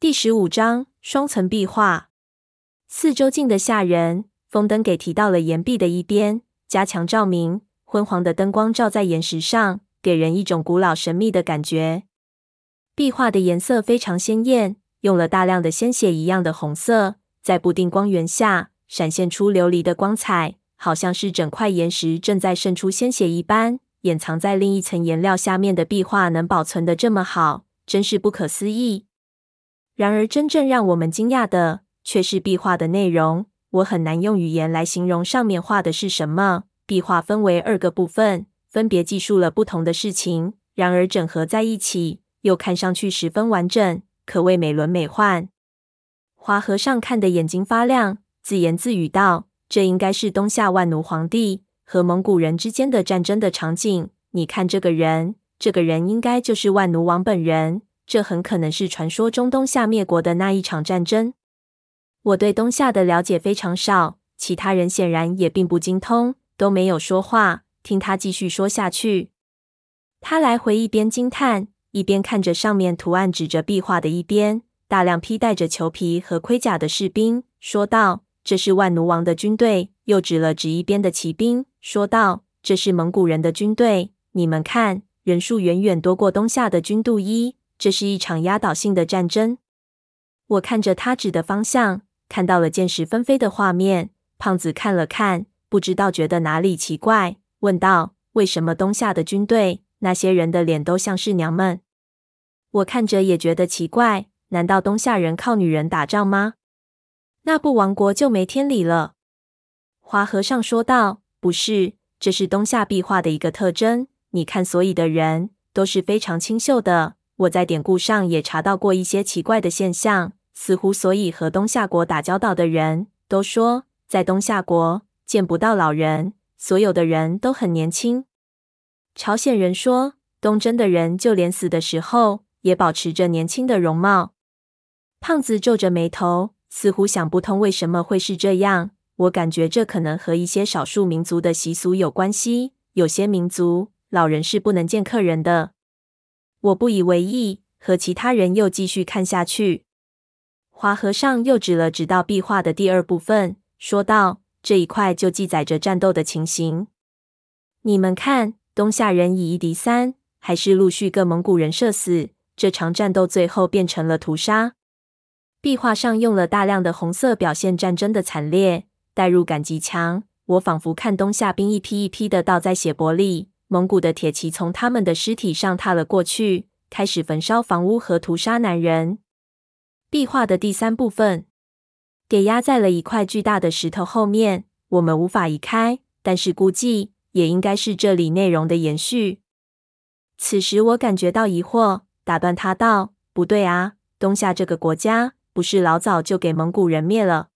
第十五章双层壁画，四周静得吓人。风灯给提到了岩壁的一边，加强照明。昏黄的灯光照在岩石上，给人一种古老神秘的感觉。壁画的颜色非常鲜艳，用了大量的鲜血一样的红色，在不定光源下闪现出琉璃的光彩，好像是整块岩石正在渗出鲜血一般。掩藏在另一层颜料下面的壁画能保存得这么好，真是不可思议。然而，真正让我们惊讶的却是壁画的内容。我很难用语言来形容上面画的是什么。壁画分为二个部分，分别记述了不同的事情，然而整合在一起，又看上去十分完整，可谓美轮美奂。华和尚看得眼睛发亮，自言自语道：“这应该是东夏万奴皇帝和蒙古人之间的战争的场景。你看这个人，这个人应该就是万奴王本人。”这很可能是传说中东夏灭国的那一场战争。我对东夏的了解非常少，其他人显然也并不精通，都没有说话，听他继续说下去。他来回一边惊叹，一边看着上面图案指着壁画的一边，大量披戴着裘皮和盔甲的士兵，说道：“这是万奴王的军队。”又指了指一边的骑兵，说道：“这是蒙古人的军队，你们看，人数远远多过东夏的军度一。”这是一场压倒性的战争。我看着他指的方向，看到了箭矢纷飞的画面。胖子看了看，不知道觉得哪里奇怪，问道：“为什么东夏的军队那些人的脸都像是娘们？”我看着也觉得奇怪，难道东夏人靠女人打仗吗？那不亡国就没天理了。华和尚说道：“不是，这是东夏壁画的一个特征。你看，所以的人都是非常清秀的。”我在典故上也查到过一些奇怪的现象，似乎所以和东夏国打交道的人都说，在东夏国见不到老人，所有的人都很年轻。朝鲜人说，东征的人就连死的时候也保持着年轻的容貌。胖子皱着眉头，似乎想不通为什么会是这样。我感觉这可能和一些少数民族的习俗有关系，有些民族老人是不能见客人的。我不以为意，和其他人又继续看下去。华和尚又指了指到壁画的第二部分，说道：“这一块就记载着战斗的情形。你们看，东夏人以一敌三，还是陆续各蒙古人射死。这场战斗最后变成了屠杀。壁画上用了大量的红色表现战争的惨烈，代入感极强。我仿佛看东夏兵一批一批的倒在血泊里。”蒙古的铁骑从他们的尸体上踏了过去，开始焚烧房屋和屠杀男人。壁画的第三部分给压在了一块巨大的石头后面，我们无法移开，但是估计也应该是这里内容的延续。此时我感觉到疑惑，打断他道：“不对啊，东夏这个国家不是老早就给蒙古人灭了？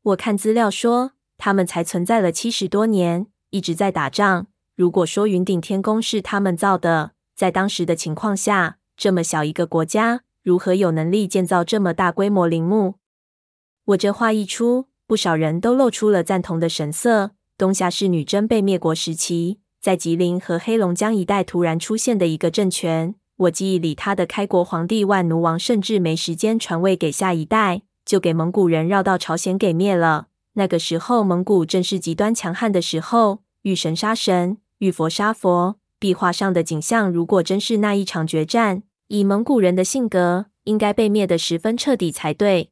我看资料说，他们才存在了七十多年，一直在打仗。”如果说云顶天宫是他们造的，在当时的情况下，这么小一个国家，如何有能力建造这么大规模陵墓？我这话一出，不少人都露出了赞同的神色。东夏是女真被灭国时期，在吉林和黑龙江一带突然出现的一个政权。我记忆里，他的开国皇帝万奴王甚至没时间传位给下一代，就给蒙古人绕道朝鲜给灭了。那个时候，蒙古正是极端强悍的时候，遇神杀神。遇佛杀佛，壁画上的景象如果真是那一场决战，以蒙古人的性格，应该被灭得十分彻底才对。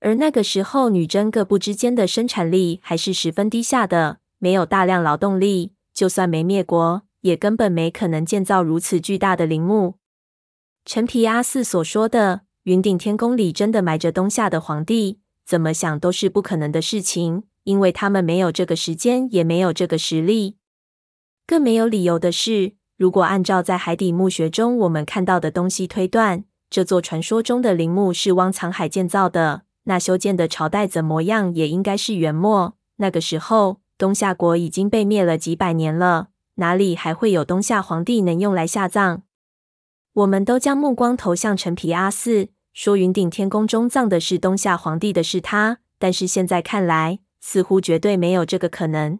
而那个时候，女真各部之间的生产力还是十分低下的，没有大量劳动力，就算没灭国，也根本没可能建造如此巨大的陵墓。陈皮阿四所说的云顶天宫里真的埋着东夏的皇帝，怎么想都是不可能的事情，因为他们没有这个时间，也没有这个实力。更没有理由的是，如果按照在海底墓穴中我们看到的东西推断，这座传说中的陵墓是汪藏海建造的，那修建的朝代怎么样也应该是元末。那个时候，东夏国已经被灭了几百年了，哪里还会有东夏皇帝能用来下葬？我们都将目光投向陈皮阿四，说云顶天宫中葬的是东夏皇帝的是他，但是现在看来，似乎绝对没有这个可能。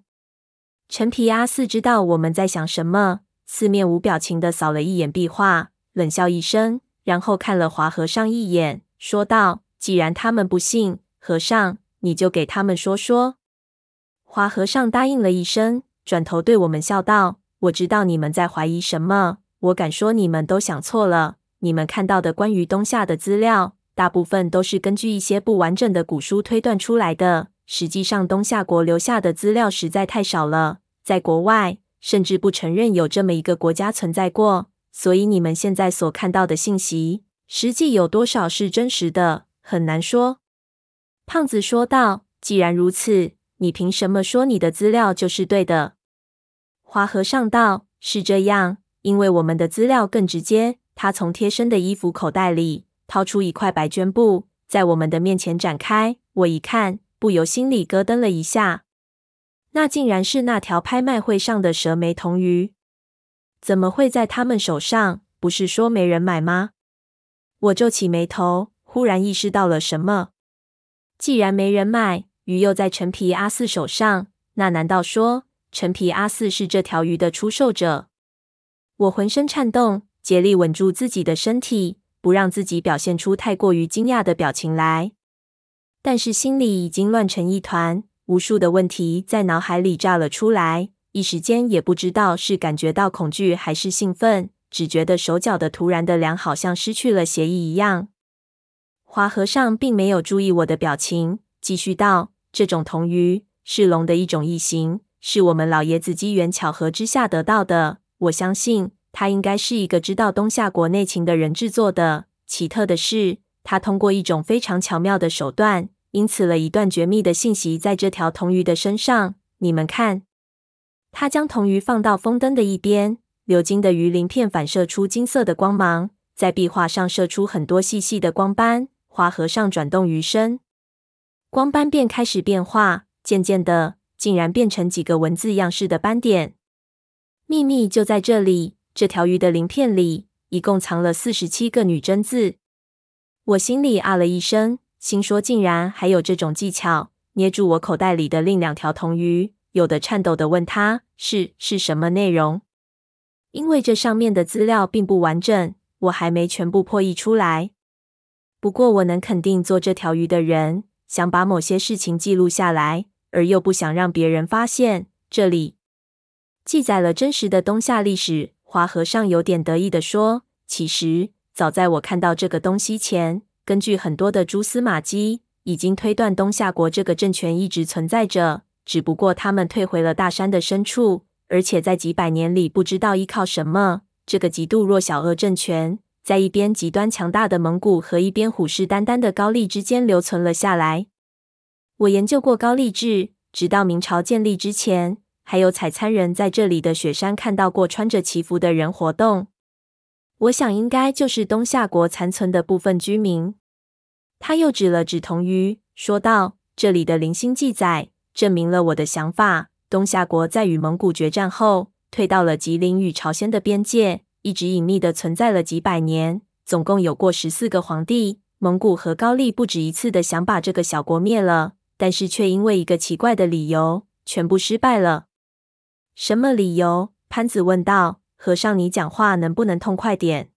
陈皮阿四知道我们在想什么，四面无表情地扫了一眼壁画，冷笑一声，然后看了华和尚一眼，说道：“既然他们不信，和尚，你就给他们说说。”华和尚答应了一声，转头对我们笑道：“我知道你们在怀疑什么，我敢说你们都想错了。你们看到的关于东夏的资料，大部分都是根据一些不完整的古书推断出来的。实际上，东夏国留下的资料实在太少了，在国外甚至不承认有这么一个国家存在过。所以，你们现在所看到的信息，实际有多少是真实的，很难说。”胖子说道：“既然如此。”你凭什么说你的资料就是对的？华和尚道：“是这样，因为我们的资料更直接。”他从贴身的衣服口袋里掏出一块白绢布，在我们的面前展开。我一看，不由心里咯噔了一下。那竟然是那条拍卖会上的蛇眉铜鱼，怎么会在他们手上？不是说没人买吗？我皱起眉头，忽然意识到了什么。既然没人买，鱼又在陈皮阿四手上，那难道说陈皮阿四是这条鱼的出售者？我浑身颤动，竭力稳住自己的身体，不让自己表现出太过于惊讶的表情来。但是心里已经乱成一团，无数的问题在脑海里炸了出来，一时间也不知道是感觉到恐惧还是兴奋，只觉得手脚的突然的凉，好像失去了协议一样。华和尚并没有注意我的表情，继续道。这种铜鱼是龙的一种异形，是我们老爷子机缘巧合之下得到的。我相信他应该是一个知道东夏国内情的人制作的。奇特的是，他通过一种非常巧妙的手段，因此了一段绝密的信息在这条铜鱼的身上。你们看，他将铜鱼放到风灯的一边，鎏金的鱼鳞片反射出金色的光芒，在壁画上射出很多细细的光斑。花和尚转动鱼身。光斑便开始变化，渐渐的，竟然变成几个文字样式的斑点。秘密就在这里，这条鱼的鳞片里一共藏了四十七个女真字。我心里啊了一声，心说竟然还有这种技巧。捏住我口袋里的另两条铜鱼，有的颤抖的问他是是什么内容，因为这上面的资料并不完整，我还没全部破译出来。不过我能肯定，做这条鱼的人。想把某些事情记录下来，而又不想让别人发现。这里记载了真实的东夏历史。华和尚有点得意的说：“其实早在我看到这个东西前，根据很多的蛛丝马迹，已经推断东夏国这个政权一直存在着，只不过他们退回了大山的深处，而且在几百年里不知道依靠什么，这个极度弱小恶政权。”在一边极端强大的蒙古和一边虎视眈眈的高丽之间留存了下来。我研究过高丽志，直到明朝建立之前，还有采参人在这里的雪山看到过穿着旗服的人活动。我想应该就是东夏国残存的部分居民。他又指了指铜鱼，说道：“这里的零星记载证明了我的想法。东夏国在与蒙古决战后，退到了吉林与朝鲜的边界。”一直隐秘的存在了几百年，总共有过十四个皇帝。蒙古和高丽不止一次的想把这个小国灭了，但是却因为一个奇怪的理由，全部失败了。什么理由？潘子问道。和尚，你讲话能不能痛快点？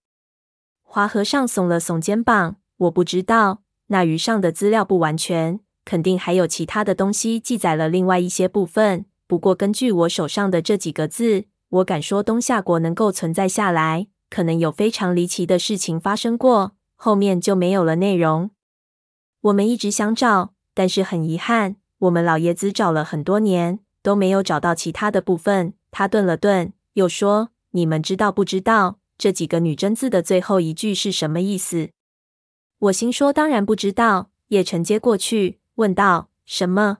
华和尚耸了耸肩膀。我不知道，那鱼上的资料不完全，肯定还有其他的东西记载了另外一些部分。不过根据我手上的这几个字。我敢说，东夏国能够存在下来，可能有非常离奇的事情发生过，后面就没有了内容。我们一直想找，但是很遗憾，我们老爷子找了很多年，都没有找到其他的部分。他顿了顿，又说：“你们知道不知道这几个女真字的最后一句是什么意思？”我心说：“当然不知道。”叶晨接过去，问道：“什么？”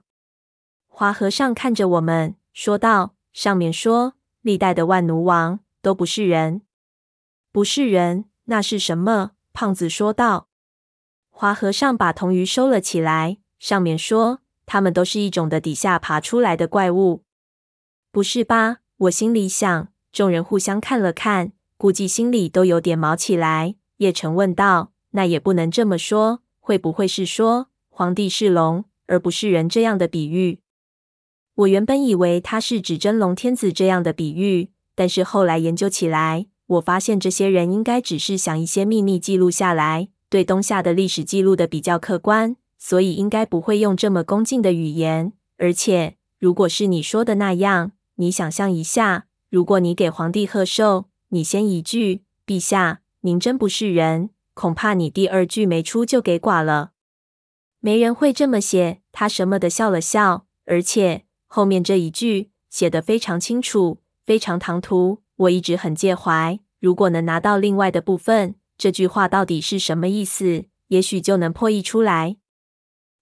华和尚看着我们，说道：“上面说。”历代的万奴王都不是人，不是人，那是什么？胖子说道。华和尚把铜鱼收了起来，上面说他们都是一种的底下爬出来的怪物。不是吧？我心里想。众人互相看了看，估计心里都有点毛起来。叶辰问道：“那也不能这么说，会不会是说皇帝是龙而不是人这样的比喻？”我原本以为他是指真龙天子这样的比喻，但是后来研究起来，我发现这些人应该只是想一些秘密记录下来，对东夏的历史记录的比较客观，所以应该不会用这么恭敬的语言。而且，如果是你说的那样，你想象一下，如果你给皇帝贺寿，你先一句“陛下，您真不是人”，恐怕你第二句没出就给剐了。没人会这么写。他什么的笑了笑，而且后面这一句写得非常清楚，非常唐突。我一直很介怀，如果能拿到另外的部分，这句话到底是什么意思，也许就能破译出来。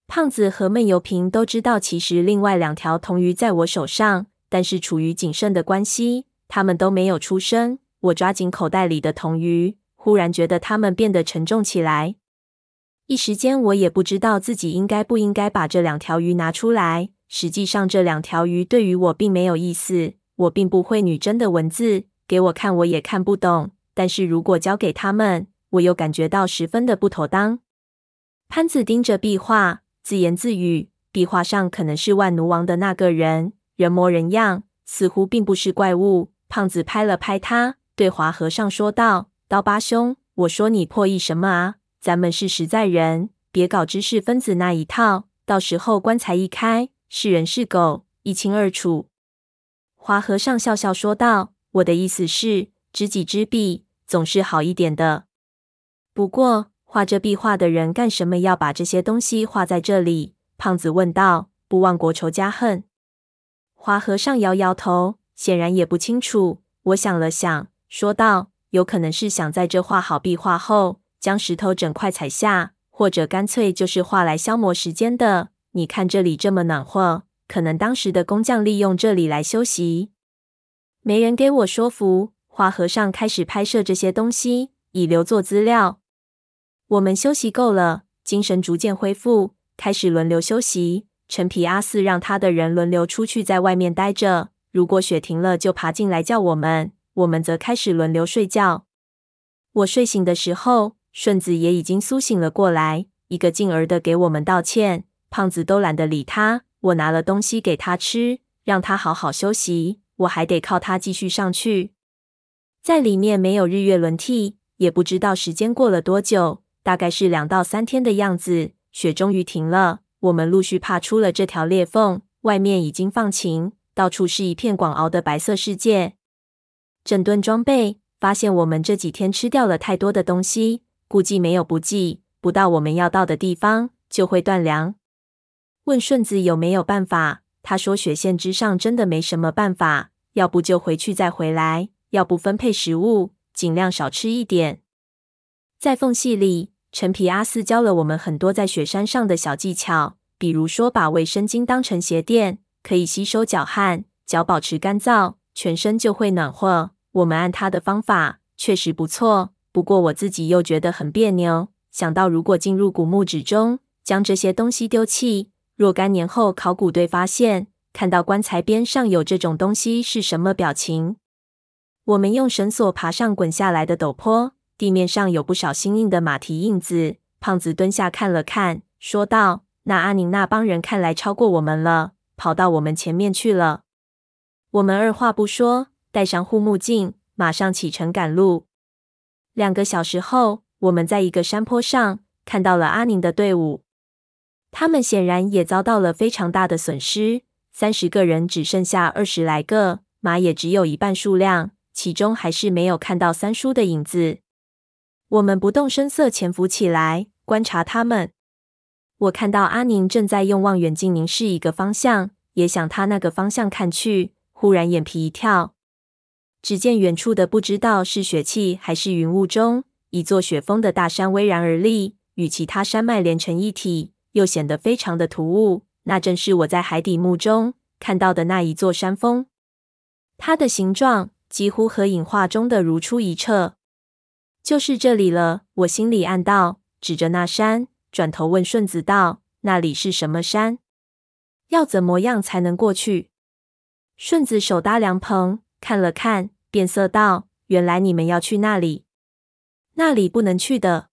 胖子和闷油瓶都知道，其实另外两条铜鱼在我手上，但是处于谨慎的关系，他们都没有出声。我抓紧口袋里的铜鱼，忽然觉得它们变得沉重起来。一时间，我也不知道自己应该不应该把这两条鱼拿出来。实际上，这两条鱼对于我并没有意思。我并不会女真的文字，给我看我也看不懂。但是如果交给他们，我又感觉到十分的不妥当。潘子盯着壁画，自言自语：壁画上可能是万奴王的那个人，人模人样，似乎并不是怪物。胖子拍了拍他，对华和尚说道：“刀疤兄，我说你破译什么啊？”咱们是实在人，别搞知识分子那一套。到时候棺材一开，是人是狗，一清二楚。华和尚笑笑说道：“我的意思是，知己知彼，总是好一点的。不过，画这壁画的人干什么要把这些东西画在这里？”胖子问道。“不忘国仇家恨。”华和尚摇摇头，显然也不清楚。我想了想，说道：“有可能是想在这画好壁画后。”将石头整块踩下，或者干脆就是画来消磨时间的。你看这里这么暖和，可能当时的工匠利用这里来休息。没人给我说服，华和尚开始拍摄这些东西，以留作资料。我们休息够了，精神逐渐恢复，开始轮流休息。陈皮阿四让他的人轮流出去，在外面待着。如果雪停了，就爬进来叫我们。我们则开始轮流睡觉。我睡醒的时候。顺子也已经苏醒了过来，一个劲儿的给我们道歉。胖子都懒得理他。我拿了东西给他吃，让他好好休息。我还得靠他继续上去。在里面没有日月轮替，也不知道时间过了多久，大概是两到三天的样子。雪终于停了，我们陆续爬出了这条裂缝，外面已经放晴，到处是一片广袤的白色世界。整顿装备，发现我们这几天吃掉了太多的东西。估计没有补给，不到我们要到的地方就会断粮。问顺子有没有办法，他说雪线之上真的没什么办法，要不就回去再回来，要不分配食物，尽量少吃一点。在缝隙里，陈皮阿四教了我们很多在雪山上的小技巧，比如说把卫生巾当成鞋垫，可以吸收脚汗，脚保持干燥，全身就会暖和。我们按他的方法，确实不错。不过我自己又觉得很别扭，想到如果进入古墓之中，将这些东西丢弃，若干年后考古队发现，看到棺材边上有这种东西是什么表情？我们用绳索爬上滚下来的陡坡，地面上有不少新印的马蹄印子。胖子蹲下看了看，说道：“那阿宁那帮人看来超过我们了，跑到我们前面去了。”我们二话不说，戴上护目镜，马上启程赶路。两个小时后，我们在一个山坡上看到了阿宁的队伍。他们显然也遭到了非常大的损失，三十个人只剩下二十来个，马也只有一半数量，其中还是没有看到三叔的影子。我们不动声色潜伏起来，观察他们。我看到阿宁正在用望远镜凝视一个方向，也向他那个方向看去，忽然眼皮一跳。只见远处的不知道是雪气还是云雾中，一座雪峰的大山巍然而立，与其他山脉连成一体，又显得非常的突兀。那正是我在海底墓中看到的那一座山峰，它的形状几乎和影画中的如出一辙。就是这里了，我心里暗道，指着那山，转头问顺子道：“那里是什么山？要怎么样才能过去？”顺子手搭凉棚。看了看，变色道：“原来你们要去那里，那里不能去的。